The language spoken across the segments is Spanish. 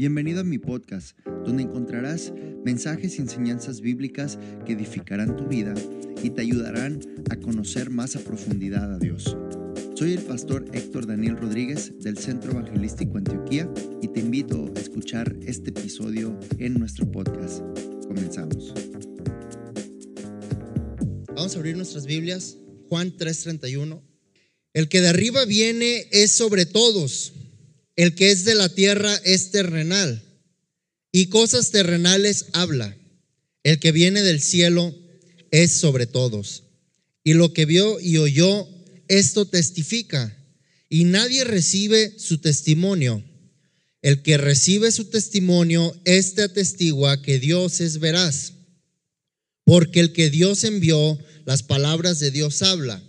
Bienvenido a mi podcast, donde encontrarás mensajes y enseñanzas bíblicas que edificarán tu vida y te ayudarán a conocer más a profundidad a Dios. Soy el pastor Héctor Daniel Rodríguez del Centro Evangelístico Antioquía y te invito a escuchar este episodio en nuestro podcast. Comenzamos. Vamos a abrir nuestras Biblias. Juan 3:31. El que de arriba viene es sobre todos. El que es de la tierra es terrenal. Y cosas terrenales habla. El que viene del cielo es sobre todos. Y lo que vio y oyó, esto testifica. Y nadie recibe su testimonio. El que recibe su testimonio, este atestigua que Dios es veraz. Porque el que Dios envió, las palabras de Dios habla.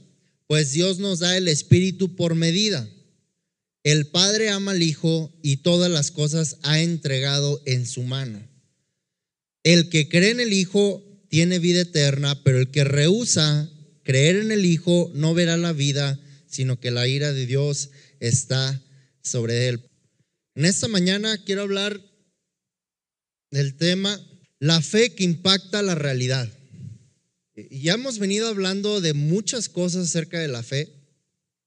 Pues Dios nos da el Espíritu por medida. El Padre ama al Hijo y todas las cosas ha entregado en su mano. El que cree en el Hijo tiene vida eterna, pero el que rehúsa creer en el Hijo no verá la vida, sino que la ira de Dios está sobre él. En esta mañana quiero hablar del tema la fe que impacta la realidad. Ya hemos venido hablando de muchas cosas acerca de la fe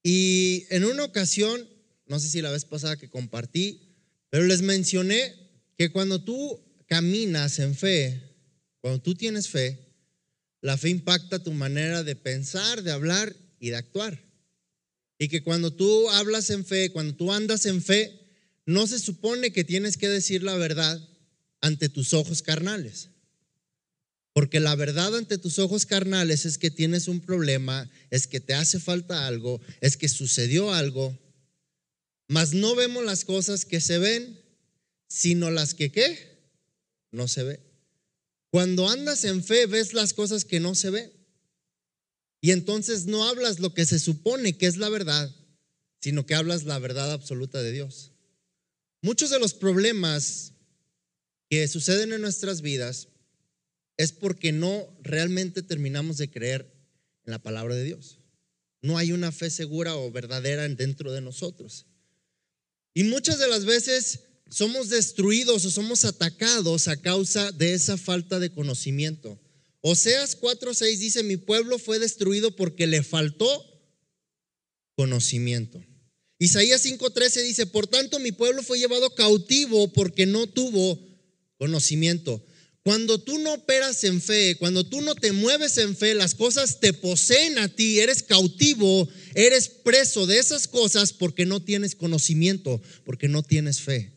y en una ocasión, no sé si la vez pasada que compartí, pero les mencioné que cuando tú caminas en fe, cuando tú tienes fe, la fe impacta tu manera de pensar, de hablar y de actuar. Y que cuando tú hablas en fe, cuando tú andas en fe, no se supone que tienes que decir la verdad ante tus ojos carnales. Porque la verdad ante tus ojos carnales es que tienes un problema, es que te hace falta algo, es que sucedió algo, mas no vemos las cosas que se ven, sino las que qué, no se ve. Cuando andas en fe ves las cosas que no se ven. Y entonces no hablas lo que se supone que es la verdad, sino que hablas la verdad absoluta de Dios. Muchos de los problemas que suceden en nuestras vidas es porque no realmente terminamos de creer en la palabra de Dios. No hay una fe segura o verdadera dentro de nosotros. Y muchas de las veces somos destruidos o somos atacados a causa de esa falta de conocimiento. Oseas 4:6 dice, mi pueblo fue destruido porque le faltó conocimiento. Isaías 5:13 dice, por tanto mi pueblo fue llevado cautivo porque no tuvo conocimiento. Cuando tú no operas en fe, cuando tú no te mueves en fe, las cosas te poseen a ti, eres cautivo, eres preso de esas cosas porque no tienes conocimiento, porque no tienes fe.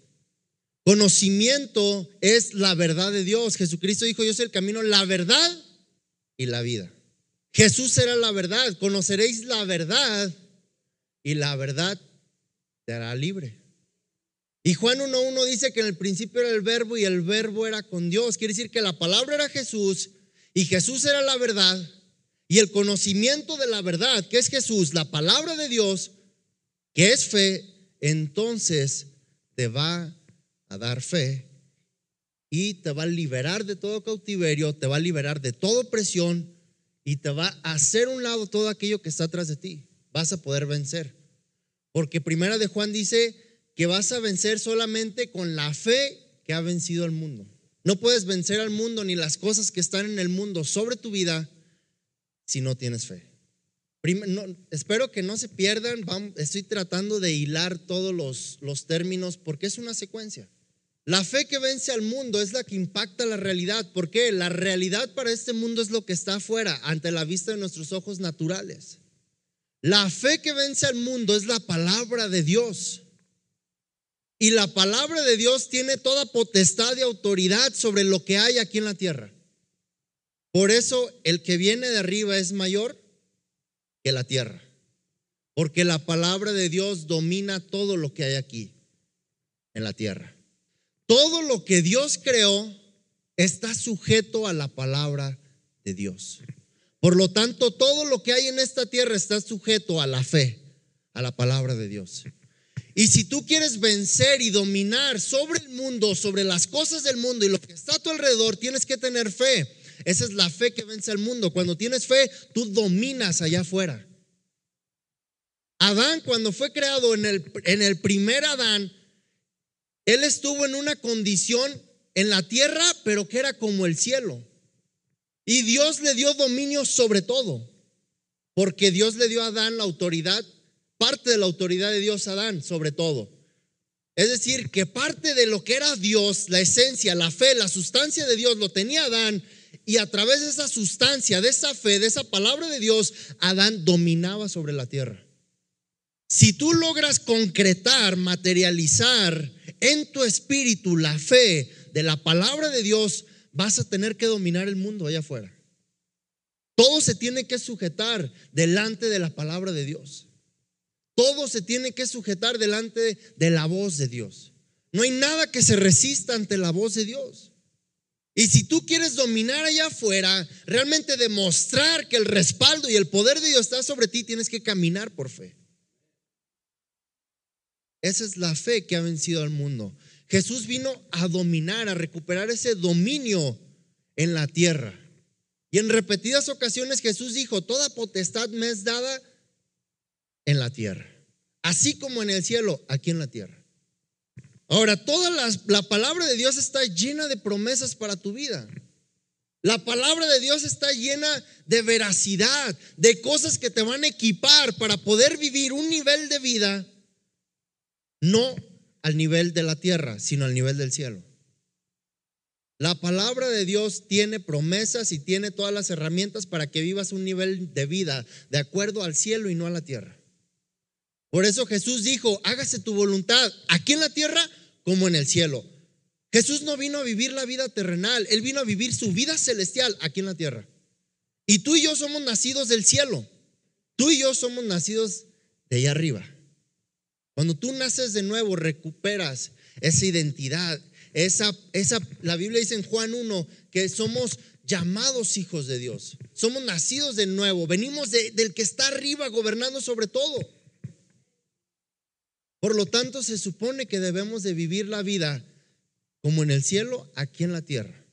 Conocimiento es la verdad de Dios. Jesucristo dijo, yo soy el camino, la verdad y la vida. Jesús será la verdad, conoceréis la verdad y la verdad te hará libre. Y Juan 1.1 dice que en el principio era el verbo y el verbo era con Dios. Quiere decir que la palabra era Jesús y Jesús era la verdad. Y el conocimiento de la verdad, que es Jesús, la palabra de Dios, que es fe, entonces te va a dar fe y te va a liberar de todo cautiverio, te va a liberar de toda opresión y te va a hacer un lado todo aquello que está atrás de ti. Vas a poder vencer. Porque primera de Juan dice, que vas a vencer solamente con la fe que ha vencido al mundo. No puedes vencer al mundo ni las cosas que están en el mundo sobre tu vida si no tienes fe. espero que no se pierdan, estoy tratando de hilar todos los, los términos porque es una secuencia. La fe que vence al mundo es la que impacta la realidad. ¿Por qué? La realidad para este mundo es lo que está afuera, ante la vista de nuestros ojos naturales. La fe que vence al mundo es la palabra de Dios. Y la palabra de Dios tiene toda potestad y autoridad sobre lo que hay aquí en la tierra. Por eso el que viene de arriba es mayor que la tierra. Porque la palabra de Dios domina todo lo que hay aquí en la tierra. Todo lo que Dios creó está sujeto a la palabra de Dios. Por lo tanto, todo lo que hay en esta tierra está sujeto a la fe, a la palabra de Dios. Y si tú quieres vencer y dominar sobre el mundo, sobre las cosas del mundo y lo que está a tu alrededor, tienes que tener fe. Esa es la fe que vence al mundo. Cuando tienes fe, tú dominas allá afuera. Adán, cuando fue creado en el, en el primer Adán, Él estuvo en una condición en la tierra, pero que era como el cielo. Y Dios le dio dominio sobre todo, porque Dios le dio a Adán la autoridad, parte de la autoridad de Dios Adán sobre todo. Es decir, que parte de lo que era Dios, la esencia, la fe, la sustancia de Dios, lo tenía Adán. Y a través de esa sustancia, de esa fe, de esa palabra de Dios, Adán dominaba sobre la tierra. Si tú logras concretar, materializar en tu espíritu la fe de la palabra de Dios, vas a tener que dominar el mundo allá afuera. Todo se tiene que sujetar delante de la palabra de Dios. Todo se tiene que sujetar delante de la voz de Dios. No hay nada que se resista ante la voz de Dios. Y si tú quieres dominar allá afuera, realmente demostrar que el respaldo y el poder de Dios está sobre ti, tienes que caminar por fe. Esa es la fe que ha vencido al mundo. Jesús vino a dominar, a recuperar ese dominio en la tierra. Y en repetidas ocasiones Jesús dijo, toda potestad me es dada en la tierra, así como en el cielo, aquí en la tierra. Ahora, toda la, palabra de Dios está llena de promesas para tu vida. La palabra de Dios está llena de veracidad, de cosas que te van a equipar para poder vivir un nivel de vida, no al nivel de la tierra, sino al nivel del cielo. La palabra de Dios tiene promesas y tiene todas las herramientas para que vivas un nivel de vida de acuerdo al cielo y no a la tierra. Por eso Jesús dijo, hágase tu voluntad aquí en la tierra como en el cielo. Jesús no vino a vivir la vida terrenal, Él vino a vivir su vida celestial aquí en la tierra. Y tú y yo somos nacidos del cielo. Tú y yo somos nacidos de allá arriba. Cuando tú naces de nuevo, recuperas esa identidad, esa, esa, la Biblia dice en Juan 1 que somos llamados hijos de Dios. Somos nacidos de nuevo, venimos del que está arriba gobernando sobre todo. Por lo tanto, se supone que debemos de vivir la vida como en el cielo, aquí en la tierra,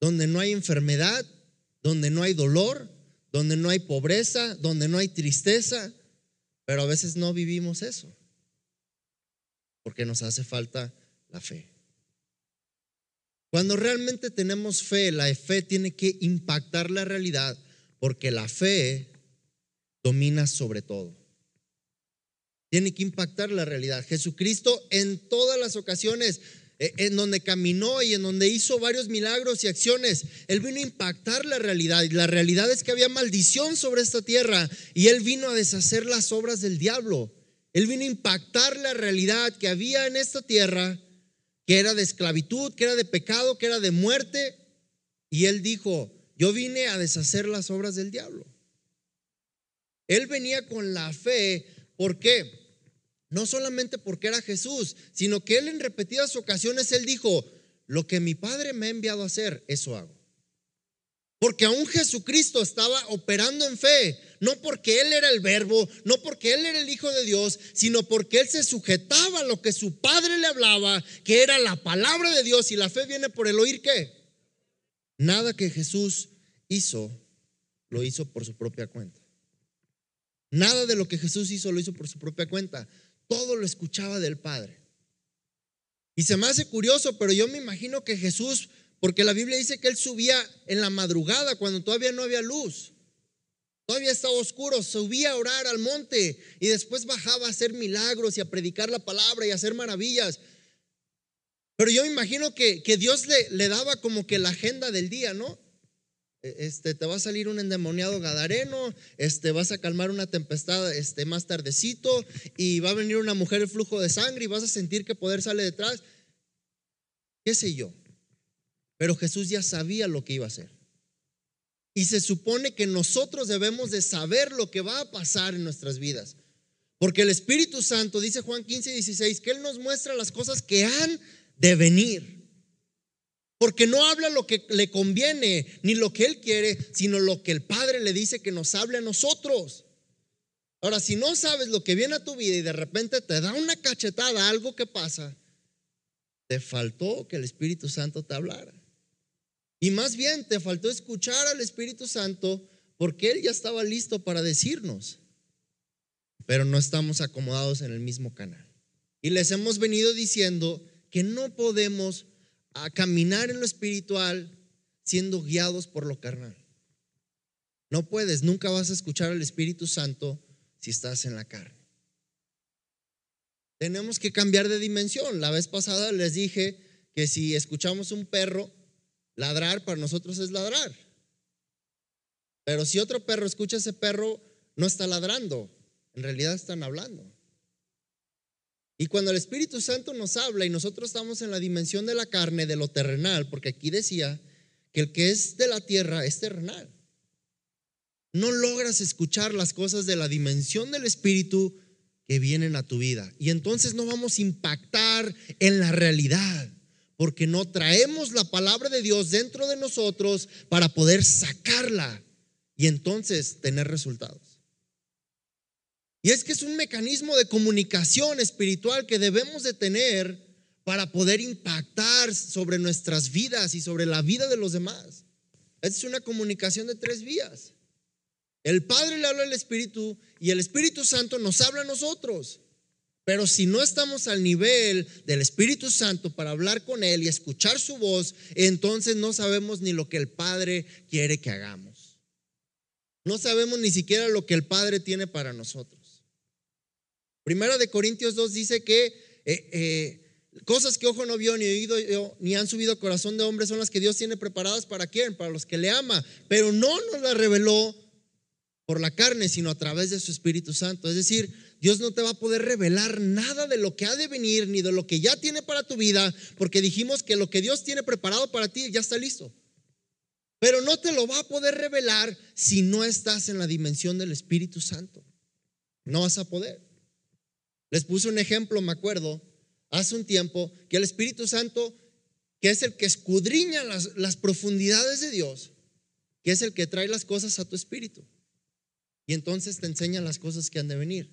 donde no hay enfermedad, donde no hay dolor, donde no hay pobreza, donde no hay tristeza, pero a veces no vivimos eso, porque nos hace falta la fe. Cuando realmente tenemos fe, la fe tiene que impactar la realidad, porque la fe domina sobre todo tiene que impactar la realidad. Jesucristo en todas las ocasiones eh, en donde caminó y en donde hizo varios milagros y acciones, Él vino a impactar la realidad. Y la realidad es que había maldición sobre esta tierra y Él vino a deshacer las obras del diablo. Él vino a impactar la realidad que había en esta tierra, que era de esclavitud, que era de pecado, que era de muerte. Y Él dijo, yo vine a deshacer las obras del diablo. Él venía con la fe ¿Por qué? No solamente porque era Jesús, sino que él en repetidas ocasiones él dijo, lo que mi Padre me ha enviado a hacer, eso hago. Porque aún Jesucristo estaba operando en fe, no porque Él era el verbo, no porque Él era el Hijo de Dios, sino porque Él se sujetaba a lo que su Padre le hablaba, que era la palabra de Dios, y la fe viene por el oír qué. Nada que Jesús hizo, lo hizo por su propia cuenta. Nada de lo que Jesús hizo lo hizo por su propia cuenta. Todo lo escuchaba del Padre. Y se me hace curioso, pero yo me imagino que Jesús, porque la Biblia dice que él subía en la madrugada cuando todavía no había luz. Todavía estaba oscuro, subía a orar al monte y después bajaba a hacer milagros y a predicar la palabra y a hacer maravillas. Pero yo me imagino que, que Dios le, le daba como que la agenda del día, ¿no? E, este, te va a salir un endemoniado gadareno, este, vas a calmar una tempestad este, más tardecito y va a venir una mujer en flujo de sangre y vas a sentir que poder sale detrás. ¿Qué sé yo? Pero Jesús ya sabía lo que iba a hacer. Y se supone que nosotros debemos de saber lo que va a pasar en nuestras vidas. Porque el Espíritu Santo, dice Juan 15, 16, que Él nos muestra las cosas que han de venir. Porque no habla lo que le conviene, ni lo que él quiere, sino lo que el Padre le dice que nos hable a nosotros. Ahora, si no sabes lo que viene a tu vida y de repente te da una cachetada, algo que pasa, te faltó que el Espíritu Santo te hablara. Y más bien te faltó escuchar al Espíritu Santo porque Él ya estaba listo para decirnos. Pero no estamos acomodados en el mismo canal. Y les hemos venido diciendo que no podemos a caminar en lo espiritual siendo guiados por lo carnal. No puedes, nunca vas a escuchar al Espíritu Santo si estás en la carne. Tenemos que cambiar de dimensión. La vez pasada les dije que si escuchamos un perro ladrar, para nosotros es ladrar. Pero si otro perro escucha a ese perro, no está ladrando, en realidad están hablando. Y cuando el Espíritu Santo nos habla y nosotros estamos en la dimensión de la carne, de lo terrenal, porque aquí decía que el que es de la tierra es terrenal. No logras escuchar las cosas de la dimensión del Espíritu que vienen a tu vida. Y entonces no vamos a impactar en la realidad, porque no traemos la palabra de Dios dentro de nosotros para poder sacarla y entonces tener resultados. Y es que es un mecanismo de comunicación espiritual que debemos de tener para poder impactar sobre nuestras vidas y sobre la vida de los demás. Es una comunicación de tres vías. El Padre le habla al Espíritu y el Espíritu Santo nos habla a nosotros. Pero si no estamos al nivel del Espíritu Santo para hablar con Él y escuchar su voz, entonces no sabemos ni lo que el Padre quiere que hagamos. No sabemos ni siquiera lo que el Padre tiene para nosotros. Primera de Corintios 2 dice que eh, eh, cosas que ojo no vio, ni oído ni han subido corazón de hombre son las que Dios tiene preparadas para quién, para los que le ama. Pero no nos las reveló por la carne, sino a través de su Espíritu Santo. Es decir, Dios no te va a poder revelar nada de lo que ha de venir, ni de lo que ya tiene para tu vida, porque dijimos que lo que Dios tiene preparado para ti ya está listo. Pero no te lo va a poder revelar si no estás en la dimensión del Espíritu Santo. No vas a poder. Les puse un ejemplo, me acuerdo, hace un tiempo, que el Espíritu Santo, que es el que escudriña las, profundidades de Dios, que es el que trae las cosas a tu espíritu y entonces te enseñan las cosas que han de venir.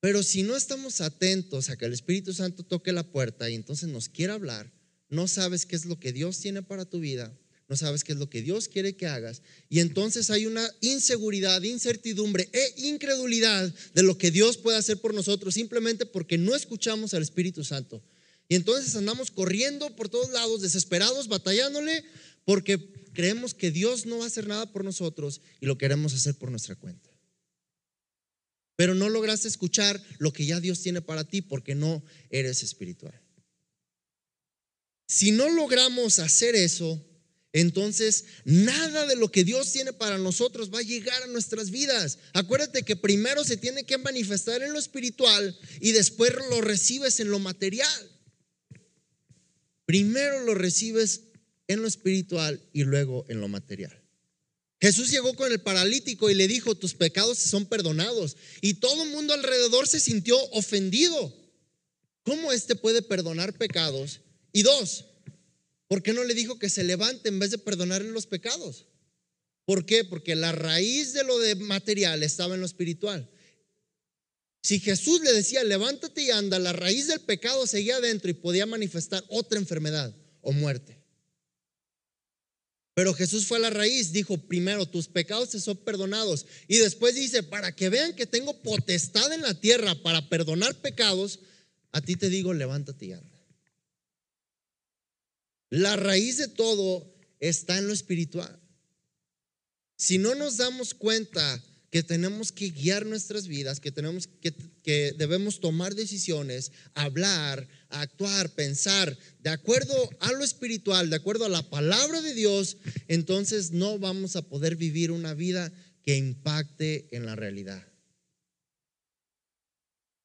Pero si no estamos atentos a que el Espíritu Santo toque la puerta y entonces nos quiera hablar, no sabes qué es lo que Dios tiene para tu vida, no sabes qué es lo que Dios quiere que hagas. Y entonces hay una inseguridad, incertidumbre e incredulidad de lo que Dios puede hacer por nosotros simplemente porque no escuchamos al Espíritu Santo. Y entonces andamos corriendo por todos lados, desesperados, batallándole, porque creemos que Dios no va a hacer nada por nosotros y lo queremos hacer por nuestra cuenta pero no lograste escuchar lo que ya Dios tiene para ti porque no eres espiritual. Si no logramos hacer eso, entonces nada de lo que Dios tiene para nosotros va a llegar a nuestras vidas. Acuérdate que primero se tiene que manifestar en lo espiritual y después lo recibes en lo material. Primero lo recibes en lo espiritual y luego en lo material. Jesús llegó con el paralítico y le dijo, tus pecados son perdonados. Y todo el mundo alrededor se sintió ofendido. ¿Cómo éste puede perdonar pecados? Y dos, ¿por qué no le dijo que se levante en vez de perdonarle los pecados? ¿Por qué? Porque la raíz de lo de material estaba en lo espiritual. Si Jesús le decía, levántate y anda, la raíz del pecado seguía adentro y podía manifestar otra enfermedad o muerte. Pero Jesús fue a la raíz, dijo, primero, tus pecados te son perdonados. Y después dice, para que vean que tengo potestad en la tierra para perdonar pecados, a ti te digo, levántate y anda. La raíz de todo está en lo espiritual. Si no nos damos cuenta que tenemos que guiar nuestras vidas, que tenemos que, que debemos tomar decisiones, hablar, actuar, pensar de acuerdo a lo espiritual, de acuerdo a la palabra de Dios, entonces no vamos a poder vivir una vida que impacte en la realidad.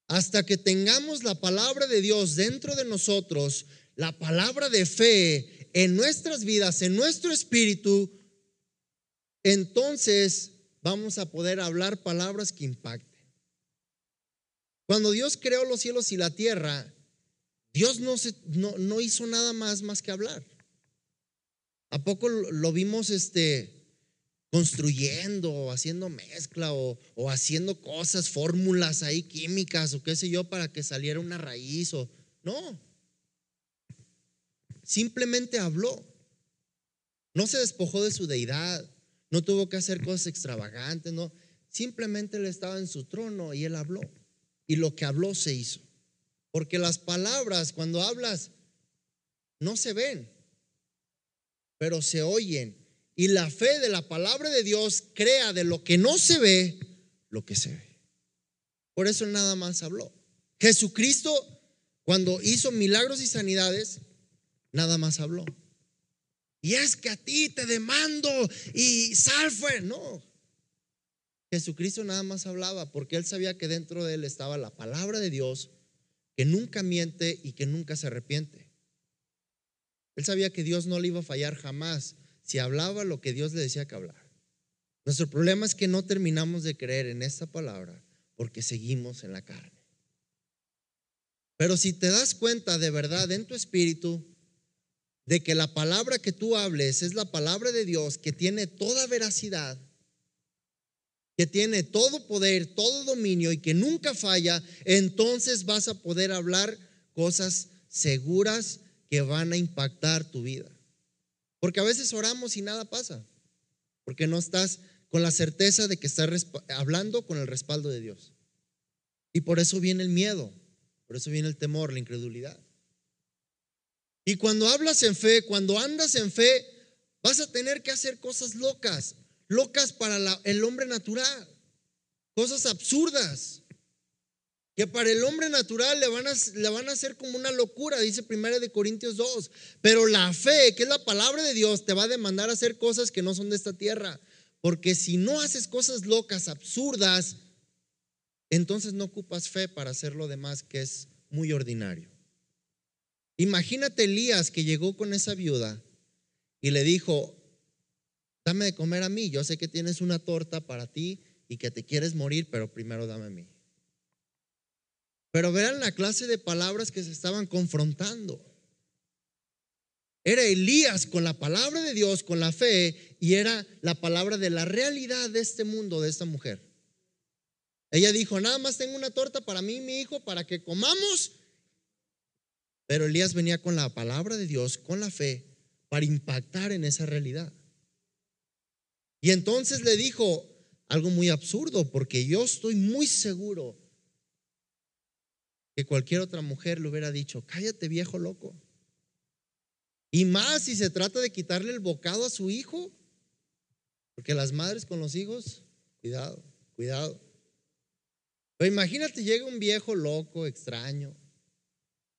Hasta que tengamos la palabra de Dios dentro de nosotros, la palabra de fe en nuestras vidas, en nuestro espíritu, entonces vamos a poder hablar palabras que impacten. Cuando Dios creó los cielos y la tierra, Dios no, se, no, hizo nada más más que hablar. ¿A poco lo vimos este, construyendo o haciendo mezcla o, o haciendo cosas, fórmulas ahí químicas o qué sé yo para que saliera una raíz o no? Simplemente habló. No se despojó de su deidad. No tuvo que hacer cosas extravagantes, no. Simplemente él estaba en su trono y él habló. Y lo que habló se hizo. Porque las palabras, cuando hablas, no se ven, pero se oyen. Y la fe de la palabra de Dios crea de lo que no se ve lo que se ve. Por eso nada más habló. Jesucristo, cuando hizo milagros y sanidades, nada más habló. Y es que a ti te demando y sal fue. No. Jesucristo nada más hablaba porque él sabía que dentro de él estaba la palabra de Dios que nunca miente y que nunca se arrepiente. Él sabía que Dios no le iba a fallar jamás si hablaba lo que Dios le decía que hablar. Nuestro problema es que no terminamos de creer en esta palabra porque seguimos en la carne. Pero si te das cuenta de verdad en tu espíritu de que la palabra que tú hables es la palabra de Dios que tiene toda veracidad, que tiene todo poder, todo dominio y que nunca falla, entonces vas a poder hablar cosas seguras que van a impactar tu vida. Porque a veces oramos y nada pasa, porque no estás con la certeza de que estás hablando con el respaldo de Dios. Y por eso viene el miedo, por eso viene el temor, la incredulidad. Y cuando hablas en fe, cuando andas en fe, vas a tener que hacer cosas locas locas para el hombre natural, cosas absurdas, que para el hombre natural le van, a, le van a hacer como una locura, dice 1 de Corintios 2. Pero la fe, que es la palabra de Dios, te va a demandar hacer cosas que no son de esta tierra. Porque si no haces cosas locas, absurdas, entonces no ocupas fe para hacer lo demás que es muy ordinario. Imagínate Elías que llegó con esa viuda y le dijo, dame de comer a mí. Yo sé que tienes una torta para ti y que te quieres morir, pero primero dame a mí. Pero vean la clase de palabras que se estaban confrontando. Era Elías con la palabra de Dios, con la fe, y era la palabra de la realidad de este mundo, de esta mujer. Ella dijo, nada más tengo una torta para mí y mi hijo para que comamos. Pero Elías venía con la palabra de Dios, con la fe, para impactar en esa realidad. Y entonces le dijo algo muy absurdo, porque yo estoy muy seguro que cualquier otra mujer le hubiera dicho, cállate viejo loco. Y más si se trata de quitarle el bocado a su hijo, porque las madres con los hijos, cuidado, cuidado. Pero imagínate, llega un viejo loco, extraño,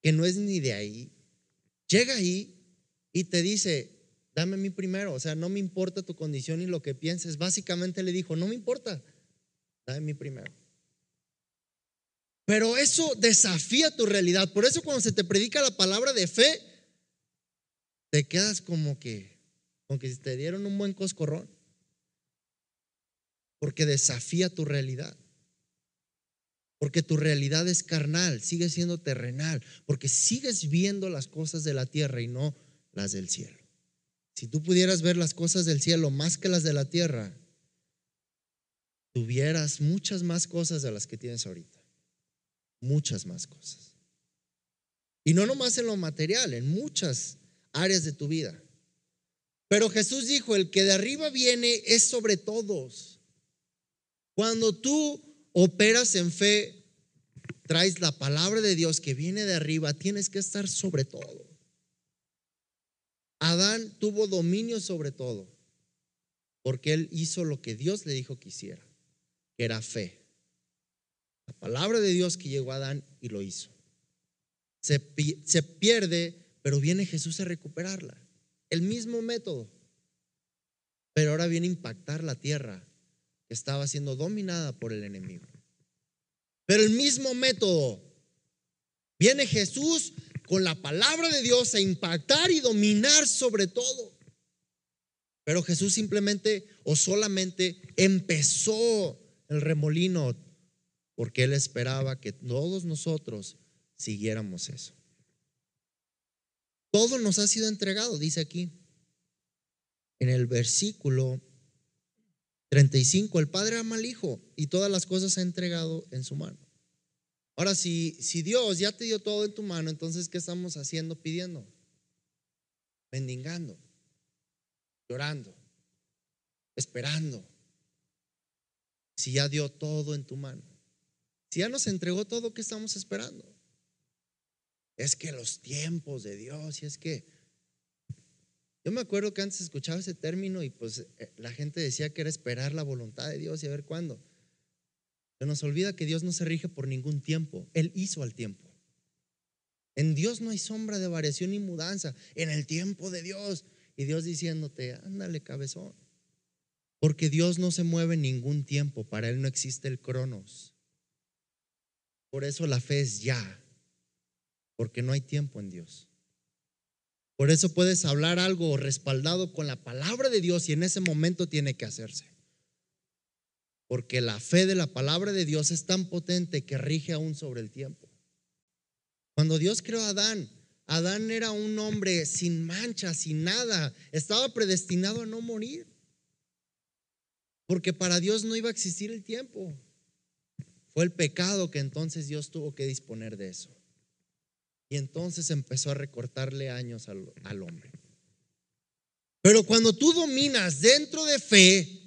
que no es ni de ahí. Llega ahí y te dice, dame a mí primero, o sea, no me importa tu condición y lo que pienses. Básicamente le dijo, no me importa, dame a mí primero. Pero eso desafía tu realidad. Por eso cuando se te predica la palabra de fe, te quedas como que, como que te dieron un buen coscorrón. Porque desafía tu realidad. Porque tu realidad es carnal, sigue siendo terrenal. Porque sigues viendo las cosas de la tierra y no las del cielo. Si tú pudieras ver las cosas del cielo más que las de la tierra, tuvieras muchas más cosas de las que tienes ahorita. Muchas más cosas. Y no nomás en lo material, en muchas áreas de tu vida. Pero Jesús dijo, el que de arriba viene es sobre todos. Cuando tú operas en fe, traes la palabra de Dios que viene de arriba, tienes que estar sobre todo. Adán tuvo dominio sobre todo, porque él hizo lo que Dios le dijo que hiciera, que era fe. La palabra de Dios que llegó a Adán y lo hizo. Se, se pierde, pero viene Jesús a recuperarla. El mismo método. Pero ahora viene a impactar la tierra estaba siendo dominada por el enemigo. Pero el mismo método. Viene Jesús con la palabra de Dios a impactar y dominar sobre todo. Pero Jesús simplemente o solamente empezó el remolino porque Él esperaba que todos nosotros siguiéramos eso. Todo nos ha sido entregado, dice aquí. En el versículo 35, el Padre ama al Hijo y todas las cosas ha entregado en su mano. Ahora, si, si Dios ya te dio todo en tu mano, entonces, ¿qué estamos haciendo? Pidiendo, mendigando, llorando, esperando. Si ya dio todo en tu mano. Si ya nos entregó todo, ¿qué estamos esperando? es que los tiempos de Dios, y es que... Yo me acuerdo que antes escuchaba ese término y pues eh, la gente decía que era esperar la voluntad de Dios y a ver cuándo. Se nos olvida que Dios no se rige por ningún tiempo, Él hizo al tiempo. En Dios no hay sombra de variación ni mudanza, en el tiempo de Dios. Y Dios diciéndote, ándale cabezón. Porque Dios no se mueve en ningún tiempo, para Él no existe el cronos. Por eso la fe es ya, porque no hay tiempo en Dios. Por eso puedes hablar algo respaldado con la palabra de Dios y en ese momento tiene que hacerse. Porque la fe de la palabra de Dios es tan potente que rige aún sobre el tiempo. Cuando Dios creó a Adán, Adán era un hombre sin mancha, sin nada. Estaba predestinado a no morir. Porque para Dios no iba a existir el tiempo. Fue el pecado que entonces Dios tuvo que disponer de eso. Y entonces empezó a recortarle años al, al hombre. Pero cuando tú dominas dentro de fe,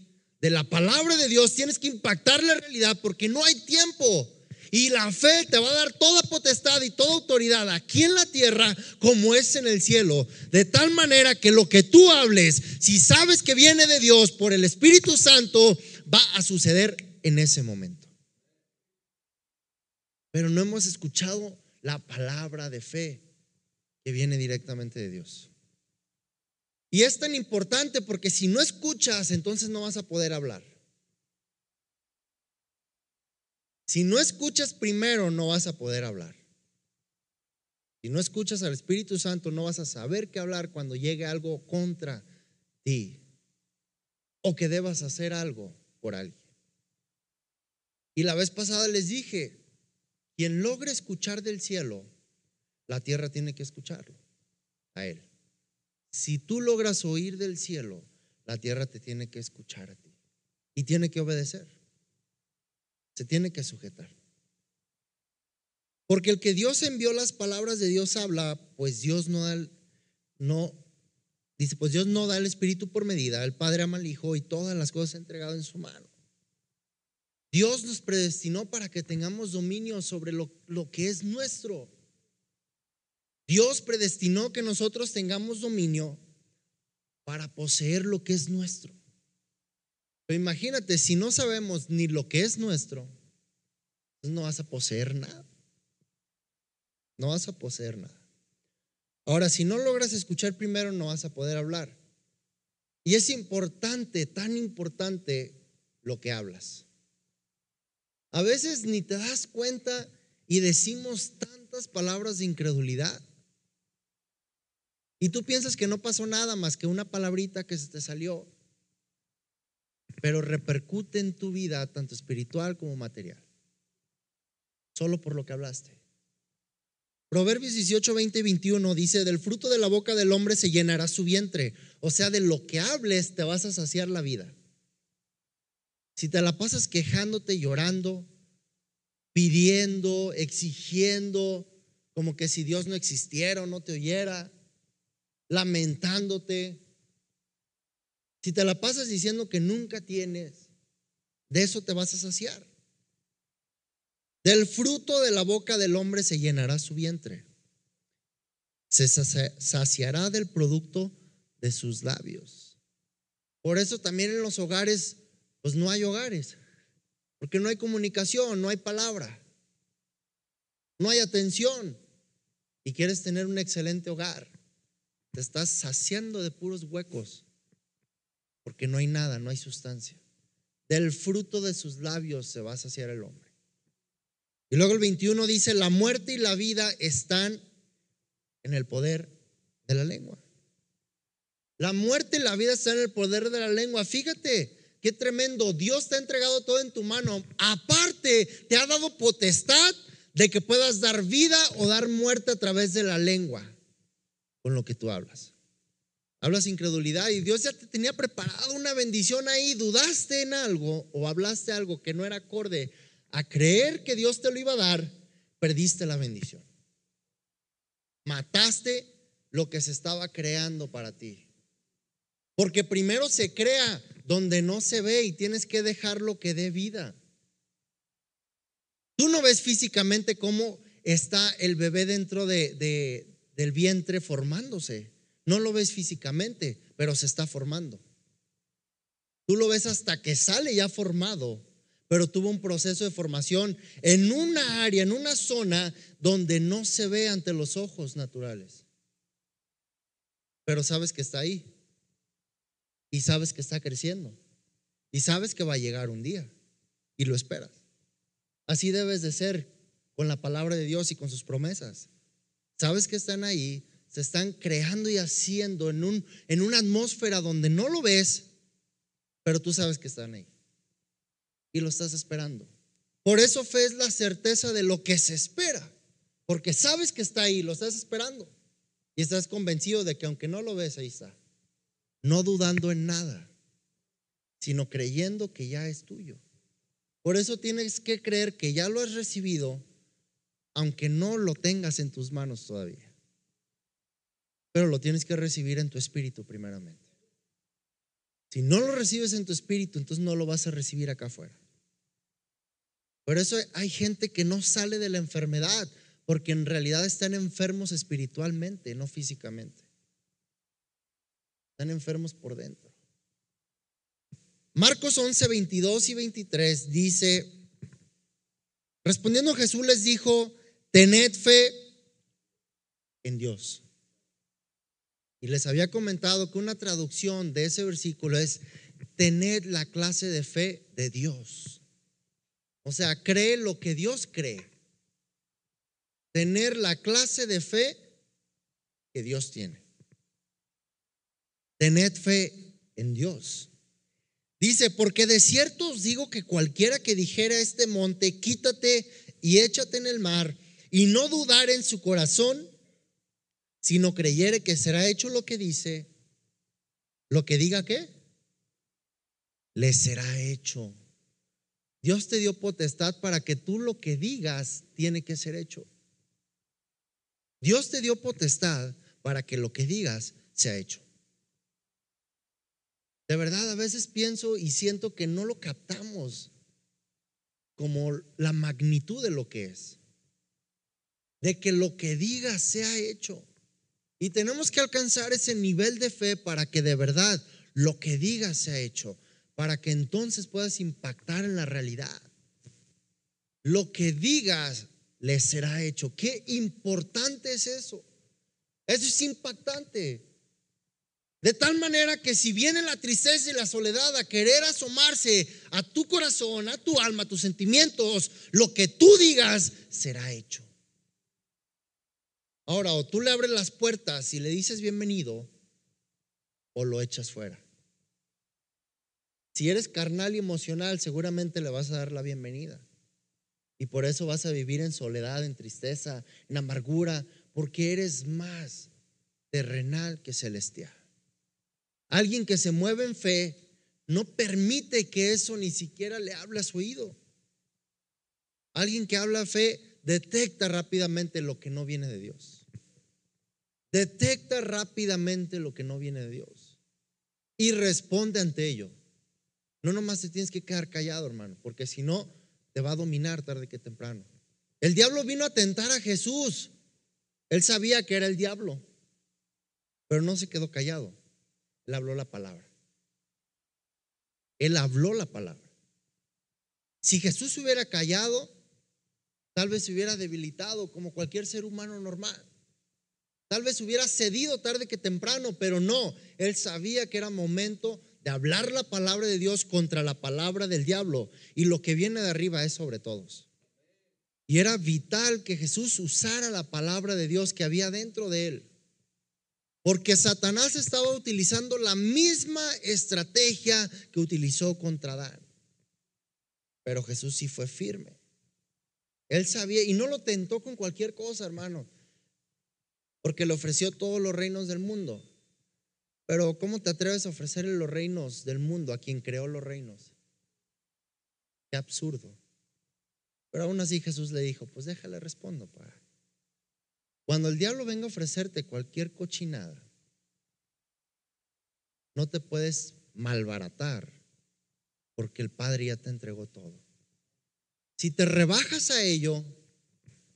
de la palabra de Dios, tienes que impactar la realidad porque no hay tiempo. Y la fe te va a dar toda potestad y toda autoridad aquí en la tierra como es en el cielo. De tal manera que lo que tú hables, si sabes que viene de Dios por el Espíritu Santo, va a suceder en ese momento. Pero no hemos escuchado la palabra de fe que viene directamente de Dios. Y es tan importante porque si no escuchas, entonces no vas a poder hablar. Si no escuchas primero, no vas a poder hablar. Si no escuchas al Espíritu Santo, no vas a saber qué hablar cuando llegue algo contra ti o que debas hacer algo por alguien. Y la vez pasada les dije, quien logre escuchar del cielo, la tierra tiene que escucharlo a él. Si tú logras oír del cielo, la tierra te tiene que escuchar a ti y tiene que obedecer. Se tiene que sujetar. Porque el que Dios envió las palabras de Dios habla, pues Dios no da el, no dice, pues Dios no da el espíritu por medida, el Padre ama al Hijo y todas las cosas entregado en su mano. Dios nos predestinó para que tengamos dominio sobre lo, lo, que es nuestro. Dios predestinó que nosotros tengamos dominio para poseer lo que es nuestro. Pero imagínate, si no sabemos ni lo que es nuestro, no vas a poseer nada. No vas a poseer nada. Ahora, si no logras escuchar primero, no vas a poder hablar. Y es importante, tan importante, lo que hablas. A veces ni te das cuenta y decimos tantas palabras de incredulidad. Y tú piensas que no pasó nada más que una palabrita que se te salió, pero repercute en tu vida tanto espiritual como material, solo por lo que hablaste. Proverbios 18, 20 y 21 dice, del fruto de la boca del hombre se llenará su vientre, o sea, de lo que hables te vas a saciar la vida. Si te la pasas quejándote, llorando, pidiendo, exigiendo, como que si Dios no existiera o no te oyera, lamentándote, si te la pasas diciendo que nunca tienes, de eso te vas a saciar. Del fruto de la boca del hombre se llenará su vientre. Se saciará del producto de sus labios. Por eso también en los hogares pues no hay hogares, porque no hay comunicación, no hay palabra, no hay atención. Y quieres tener un excelente hogar, te estás saciando de puros huecos, porque no hay nada, no hay sustancia. Del fruto de sus labios se va a saciar el hombre. Y luego el 21 dice, la muerte y la vida están en el poder de la lengua. La muerte y la vida están en el poder de la lengua. Fíjate, Qué tremendo. Dios te ha entregado todo en tu mano. Aparte, te ha dado potestad de que puedas dar vida o dar muerte a través de la lengua con lo que tú hablas. Hablas incredulidad y Dios ya te tenía preparado una bendición ahí. Dudaste en algo o hablaste algo que no era acorde a creer que Dios te lo iba a dar, perdiste la bendición. Mataste lo que se estaba creando para ti. Porque primero se crea donde no se ve y tienes que dejar lo que dé vida. Tú no ves físicamente cómo está el bebé dentro de, de- del vientre formándose. No lo ves físicamente, pero se está formando. Tú lo ves hasta que sale ya formado, pero tuvo un proceso de formación en una área, en una zona donde no se ve ante los ojos naturales. Pero sabes que está ahí. Y sabes que está creciendo. Y sabes que va a llegar un día. Y lo esperas. Así debes de ser con la palabra de Dios y con sus promesas. Sabes que están ahí, se están creando y haciendo en, un, en una atmósfera donde no lo ves, pero tú sabes que están ahí. Y lo estás esperando. Por eso fe es la certeza de lo que se espera. Porque sabes que está ahí, lo estás esperando. Y estás convencido de que aunque no lo ves, ahí está. No dudando en nada, sino creyendo que ya es tuyo. Por eso tienes que creer que ya lo has recibido, aunque no lo tengas en tus manos todavía. Pero lo tienes que recibir en tu espíritu primeramente. Si no lo recibes en tu espíritu, entonces no lo vas a recibir acá afuera. Por eso hay gente que no sale de la enfermedad, porque en realidad están enfermos espiritualmente, no físicamente. Están enfermos por dentro. Marcos 11, 22 y 23 dice, respondiendo Jesús les dijo, tened fe en Dios. Y les había comentado que una traducción de ese versículo es, tened la clase de fe de Dios. O sea, cree lo que Dios cree. Tener la clase de fe que Dios tiene. Tened fe en Dios. Dice, porque de cierto os digo que cualquiera que dijera a este monte, quítate y échate en el mar, y no dudar en su corazón, sino creyere que será hecho lo que dice, lo que diga qué, le será hecho. Dios te dio potestad para que tú lo que digas tiene que ser hecho. Dios te dio potestad para que lo que digas sea hecho. De verdad, a veces pienso y siento que no lo captamos como la magnitud de lo que es. De que lo que digas sea hecho. Y tenemos que alcanzar ese nivel de fe para que de verdad lo que digas sea hecho. Para que entonces puedas impactar en la realidad. Lo que digas le será hecho. Qué importante es eso. Eso es impactante. De tal manera que si viene la tristeza y la soledad a querer asomarse a tu corazón, a tu alma, a tus sentimientos, lo que tú digas será hecho. Ahora, o tú le abres las puertas y le dices bienvenido, o lo echas fuera. Si eres carnal y emocional, seguramente le vas a dar la bienvenida. Y por eso vas a vivir en soledad, en tristeza, en amargura, porque eres más terrenal que celestial. Alguien que se mueve en fe no permite que eso ni siquiera le hable a su oído. Alguien que habla fe detecta rápidamente lo que no viene de Dios. Detecta rápidamente lo que no viene de Dios. Y responde ante ello. No nomás te tienes que quedar callado, hermano, porque si no, te va a dominar tarde que temprano. El diablo vino a tentar a Jesús. Él sabía que era el diablo, pero no se quedó callado. Él habló la palabra. Él habló la palabra. Si Jesús se hubiera callado, tal vez se hubiera debilitado como cualquier ser humano normal. Tal vez hubiera cedido tarde que temprano, pero no. Él sabía que era momento de hablar la palabra de Dios contra la palabra del diablo. Y lo que viene de arriba es sobre todos. Y era vital que Jesús usara la palabra de Dios que había dentro de él. Porque Satanás estaba utilizando la misma estrategia que utilizó contra Adán. Pero Jesús sí fue firme. Él sabía y no lo tentó con cualquier cosa, hermano. Porque le ofreció todos los reinos del mundo. Pero ¿cómo te atreves a ofrecerle los reinos del mundo a quien creó los reinos? Qué absurdo. Pero aún así Jesús le dijo, pues déjale respondo, para. Cuando el diablo venga a ofrecerte cualquier cochinada, no te puedes malbaratar porque el Padre ya te entregó todo. Si te rebajas a ello,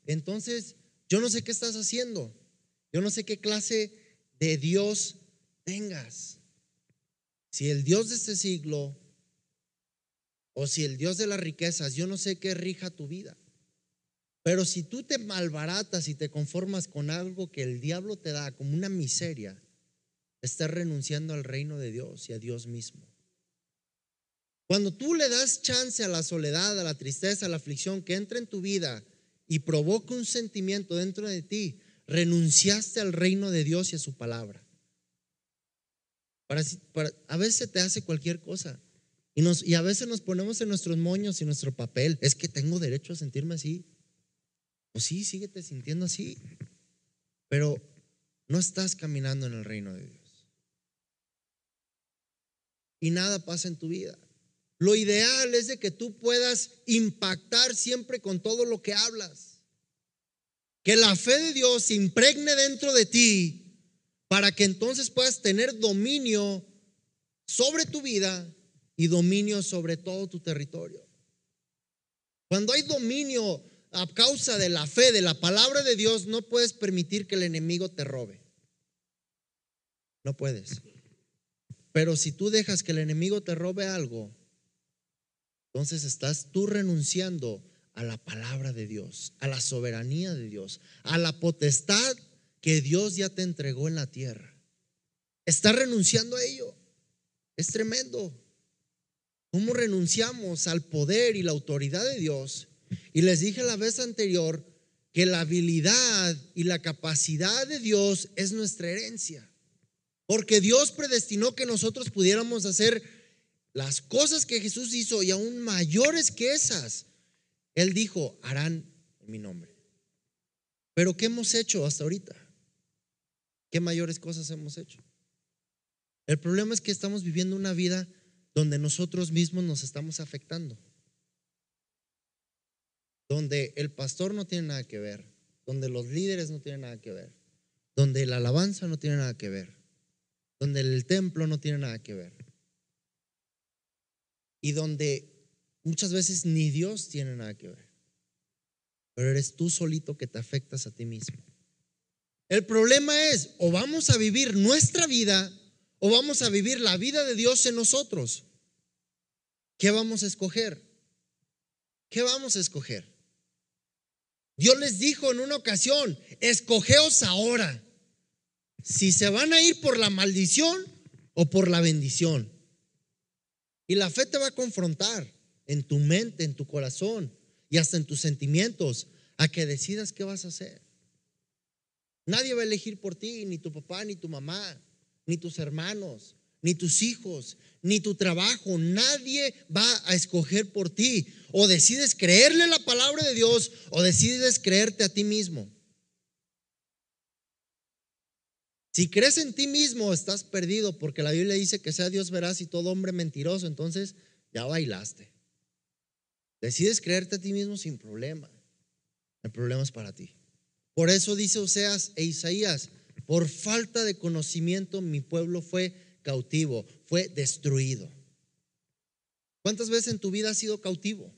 entonces yo no sé qué estás haciendo. Yo no sé qué clase de Dios tengas. Si el Dios de este siglo o si el Dios de las riquezas, yo no sé qué rija tu vida. Pero si tú te malbaratas y te conformas con algo que el diablo te da como una miseria, estás renunciando al reino de Dios y a Dios mismo. Cuando tú le das chance a la soledad, a la tristeza, a la aflicción que entra en tu vida y provoca un sentimiento dentro de ti, renunciaste al reino de Dios y a su palabra. Para, a veces te hace cualquier cosa. Y, y a veces nos ponemos en nuestros moños y nuestro papel. Es que tengo derecho a sentirme así. Pues sí, síguete sintiendo así, pero no estás caminando en el reino de Dios. Y nada pasa en tu vida. Lo ideal es de que tú puedas impactar siempre con todo lo que hablas. Que la fe de Dios se impregne dentro de ti para que entonces puedas tener dominio sobre tu vida y dominio sobre todo tu territorio. Cuando hay dominio a causa de la fe, de la palabra de Dios, no puedes permitir que el enemigo te robe. No puedes. Pero si tú dejas que el enemigo te robe algo, entonces estás tú renunciando a la palabra de Dios, a la soberanía de Dios, a la potestad que Dios ya te entregó en la tierra. Estás renunciando a ello. Es tremendo. ¿Cómo renunciamos al poder y la autoridad de Dios y les dije la vez anterior que la habilidad y la capacidad de Dios es nuestra herencia. Porque Dios predestinó que nosotros pudiéramos hacer las cosas que Jesús hizo y aún mayores que esas. Él dijo, harán en mi nombre. Pero ¿qué hemos hecho hasta ahorita? ¿Qué mayores cosas hemos hecho? El problema es que estamos viviendo una vida donde nosotros mismos nos estamos afectando donde el pastor no tiene nada que ver, donde los líderes no tienen nada que ver, donde la alabanza no tiene nada que ver, donde el templo no tiene nada que ver, y donde muchas veces ni Dios tiene nada que ver, pero eres tú solito que te afectas a ti mismo. El problema es, o vamos a vivir nuestra vida, o vamos a vivir la vida de Dios en nosotros. ¿Qué vamos a escoger? ¿Qué vamos a escoger? Dios les dijo en una ocasión, escogeos ahora si se van a ir por la maldición o por la bendición. Y la fe te va a confrontar en tu mente, en tu corazón y hasta en tus sentimientos a que decidas qué vas a hacer. Nadie va a elegir por ti, ni tu papá, ni tu mamá, ni tus hermanos, ni tus hijos, ni tu trabajo. Nadie va a escoger por ti. O decides creerle la palabra de Dios o decides creerte a ti mismo. Si crees en ti mismo, estás perdido porque la Biblia dice que sea Dios veraz y todo hombre mentiroso. Entonces ya bailaste. Decides creerte a ti mismo sin problema. El problema es para ti. Por eso dice Oseas e Isaías, por falta de conocimiento mi pueblo fue cautivo, fue destruido. ¿Cuántas veces en tu vida has sido cautivo?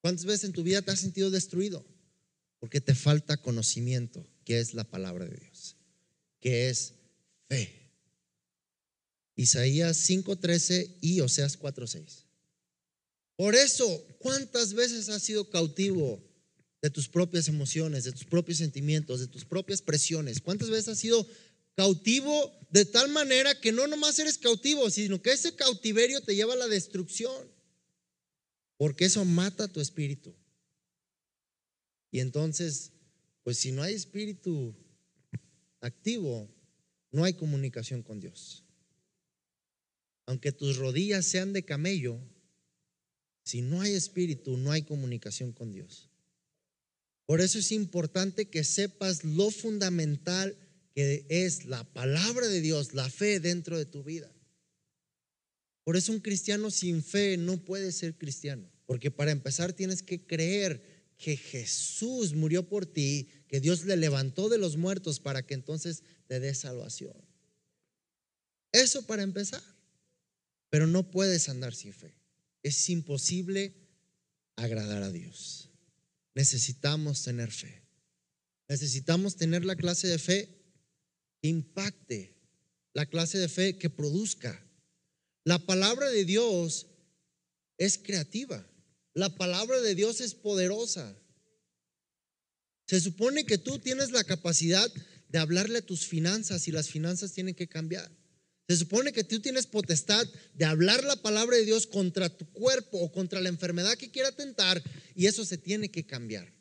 ¿Cuántas veces en tu vida te has sentido destruido? Porque te falta conocimiento, que es la palabra de Dios, que es fe. Isaías 5:13 y Oseas 4:6. Por eso, ¿cuántas veces has sido cautivo de tus propias emociones, de tus propios sentimientos, de tus propias presiones? ¿Cuántas veces has sido cautivo de tal manera que no nomás eres cautivo, sino que ese cautiverio te lleva a la destrucción, porque eso mata tu espíritu. Y entonces, pues si no hay espíritu activo, no hay comunicación con Dios. Aunque tus rodillas sean de camello, si no hay espíritu, no hay comunicación con Dios. Por eso es importante que sepas lo fundamental es la palabra de Dios, la fe dentro de tu vida. Por eso un cristiano sin fe no puede ser cristiano, porque para empezar tienes que creer que Jesús murió por ti, que Dios le levantó de los muertos para que entonces te dé salvación. Eso para empezar. Pero no puedes andar sin fe. Es imposible agradar a Dios. necesitamos tener fe. Necesitamos tener la clase de fe impacte, la clase de fe que produzca. La palabra de Dios es creativa. La palabra de Dios es poderosa. Se supone que tú tienes la capacidad de hablarle a tus finanzas y las finanzas tienen que cambiar. Se supone que tú tienes potestad de hablar la palabra de Dios contra tu cuerpo o contra la enfermedad que quiera tentar y eso se tiene que cambiar.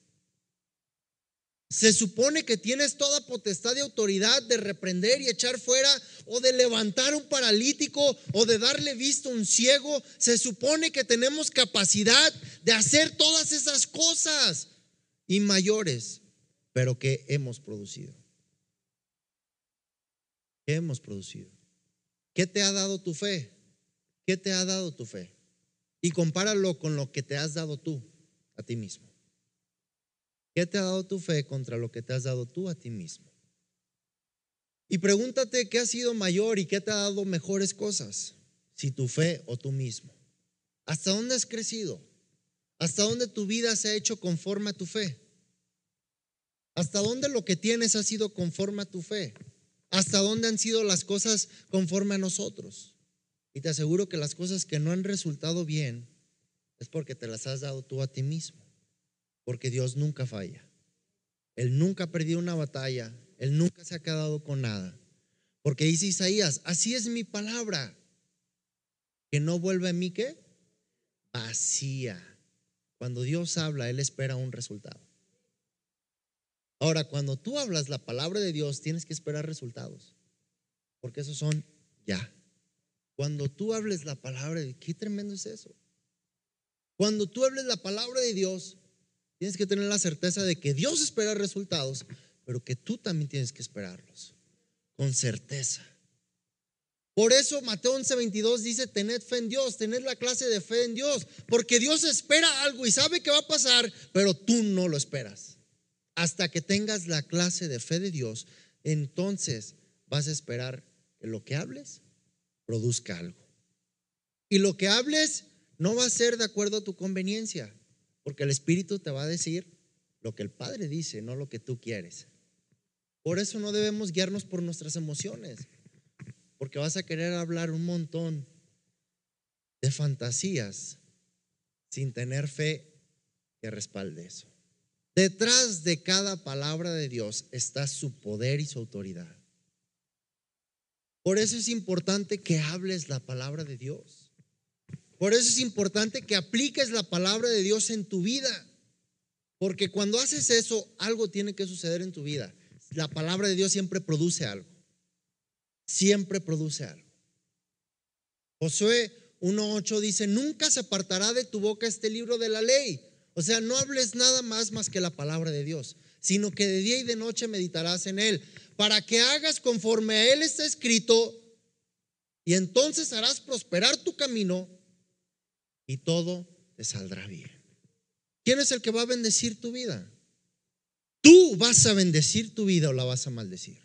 Se supone que tienes toda potestad y autoridad de reprender y echar fuera o de levantar un paralítico o de darle vista a un ciego. Se supone que tenemos capacidad de hacer todas esas cosas y mayores, pero que hemos producido. ¿Qué hemos producido? ¿Qué te ha dado tu fe? ¿Qué te ha dado tu fe? Y compáralo con lo que te has dado tú a ti mismo. ¿Qué te ha dado tu fe contra lo que te has dado tú a ti mismo? Y pregúntate qué ha sido mayor y qué te ha dado mejores cosas, si tu fe o tú mismo. ¿Hasta dónde has crecido? ¿Hasta dónde tu vida se ha hecho conforme a tu fe? ¿Hasta dónde lo que tienes ha sido conforme a tu fe? ¿Hasta dónde han sido las cosas conforme a nosotros? Y te aseguro que las cosas que no han resultado bien es porque te las has dado tú a ti mismo. Porque Dios nunca falla. Él nunca ha perdido una batalla. Él nunca se ha quedado con nada. Porque dice Isaías, así es mi palabra. Que no vuelve a mí qué? Vacía. Cuando Dios habla, Él espera un resultado. Ahora, cuando tú hablas la palabra de Dios, tienes que esperar resultados, porque esos son ya. Cuando tú hables la palabra de Dios, qué tremendo es eso. Cuando tú hables la palabra de Dios, tienes que tener la certeza de que Dios espera resultados, pero que tú también tienes que esperarlos con certeza. Por eso Mateo 11:22 dice, tened fe en Dios, tened la clase de fe en Dios, porque Dios espera algo y sabe que va a pasar, pero tú no lo esperas hasta que tengas la clase de fe de Dios, entonces vas a esperar que lo que hables produzca algo. Y lo que hables no va a ser de acuerdo a tu conveniencia, porque el Espíritu te va a decir lo que el Padre dice, no lo que tú quieres. Por eso no debemos guiarnos por nuestras emociones, porque vas a querer hablar un montón de fantasías sin tener fe que respalde eso. Detrás de cada palabra de Dios está su poder y su autoridad. Por eso es importante que hables la palabra de Dios. Por eso es importante que apliques la palabra de Dios en tu vida. Porque cuando haces eso, algo tiene que suceder en tu vida. La palabra de Dios siempre produce algo. Siempre produce algo. Josué 1.8 dice, nunca se apartará de tu boca este libro de la ley o sea, no hables nada más más que la palabra de Dios, sino que de día y de noche meditarás en él, para que hagas conforme a él está escrito, y entonces harás prosperar tu camino y todo te saldrá bien. ¿Quién es el que va a bendecir tu vida? Tú vas a bendecir tu vida o la vas a maldecir.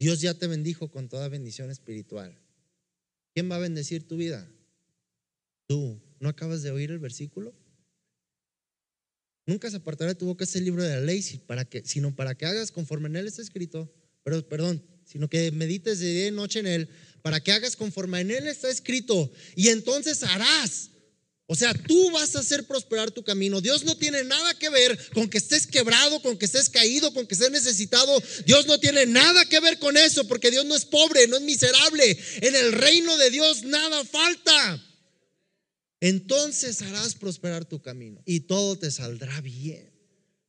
Dios ya te bendijo con toda bendición espiritual. ¿Quién va a bendecir tu vida? Tú. ¿No acabas de oír el versículo? Nunca se apartará de tu boca ese libro de la ley, para que, sino para que hagas conforme en él está escrito. Pero, perdón, sino que medites de día y noche en él, para que hagas conforme en él está escrito. Y entonces harás. O sea, tú vas a hacer prosperar tu camino. Dios no tiene nada que ver con que estés quebrado, con que estés caído, con que estés necesitado. Dios no tiene nada que ver con eso, porque Dios no es pobre, no es miserable. En el reino de Dios nada falta entonces harás prosperar tu camino y todo te saldrá bien.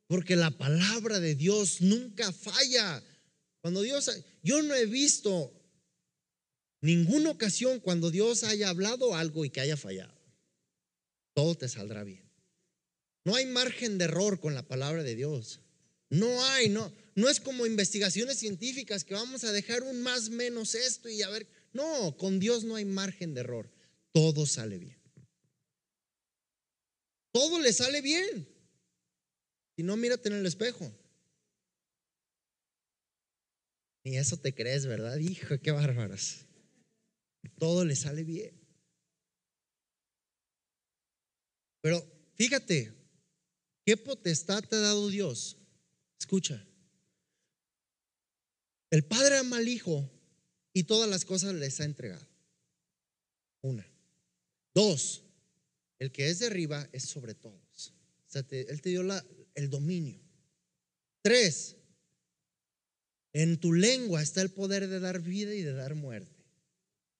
Porque la palabra de Dios nunca falla. Cuando Dios, yo no he visto ninguna ocasión cuando Dios haya hablado algo y que haya fallado. Todo te saldrá bien. No hay margen de error con la palabra de Dios. No hay, no, no es como investigaciones científicas que vamos a dejar un más menos esto y a ver, no, con Dios no hay margen de error. Todo sale bien todo le sale bien. Si no, mírate en el espejo. Y eso te crees, ¿verdad? Hijo, qué bárbaros. Todo le sale bien. Pero fíjate, ¿Qué potestad te ha dado Dios? Escucha. El Padre ama al Hijo y todas las cosas les ha entregado. Una. Dos. El que es de arriba es sobre todos. O sea, él te dio el dominio. Tres. En tu lengua está el poder de dar vida y de dar muerte.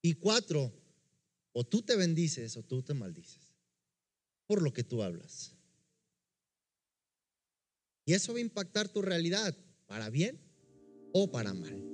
Y cuatro. O tú te bendices o tú te maldices por lo que tú hablas. Y eso va a impactar tu realidad, para bien o para mal.